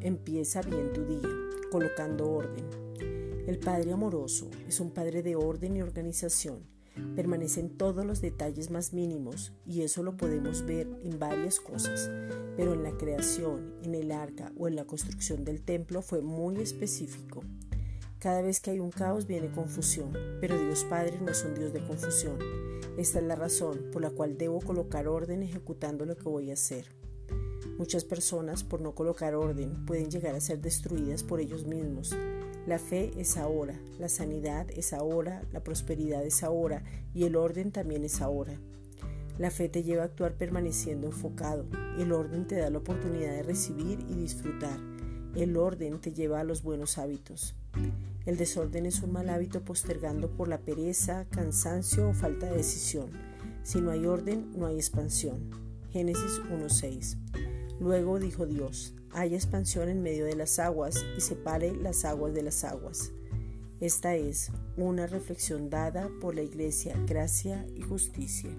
Empieza bien tu día, colocando orden. El Padre amoroso es un Padre de orden y organización. Permanece en todos los detalles más mínimos y eso lo podemos ver en varias cosas, pero en la creación, en el arca o en la construcción del templo fue muy específico. Cada vez que hay un caos viene confusión, pero Dios Padre no es un Dios de confusión. Esta es la razón por la cual debo colocar orden ejecutando lo que voy a hacer. Muchas personas, por no colocar orden, pueden llegar a ser destruidas por ellos mismos. La fe es ahora, la sanidad es ahora, la prosperidad es ahora y el orden también es ahora. La fe te lleva a actuar permaneciendo enfocado. El orden te da la oportunidad de recibir y disfrutar. El orden te lleva a los buenos hábitos. El desorden es un mal hábito postergando por la pereza, cansancio o falta de decisión. Si no hay orden, no hay expansión. Génesis 1.6. Luego dijo Dios, haya expansión en medio de las aguas y separe las aguas de las aguas. Esta es una reflexión dada por la Iglesia Gracia y Justicia.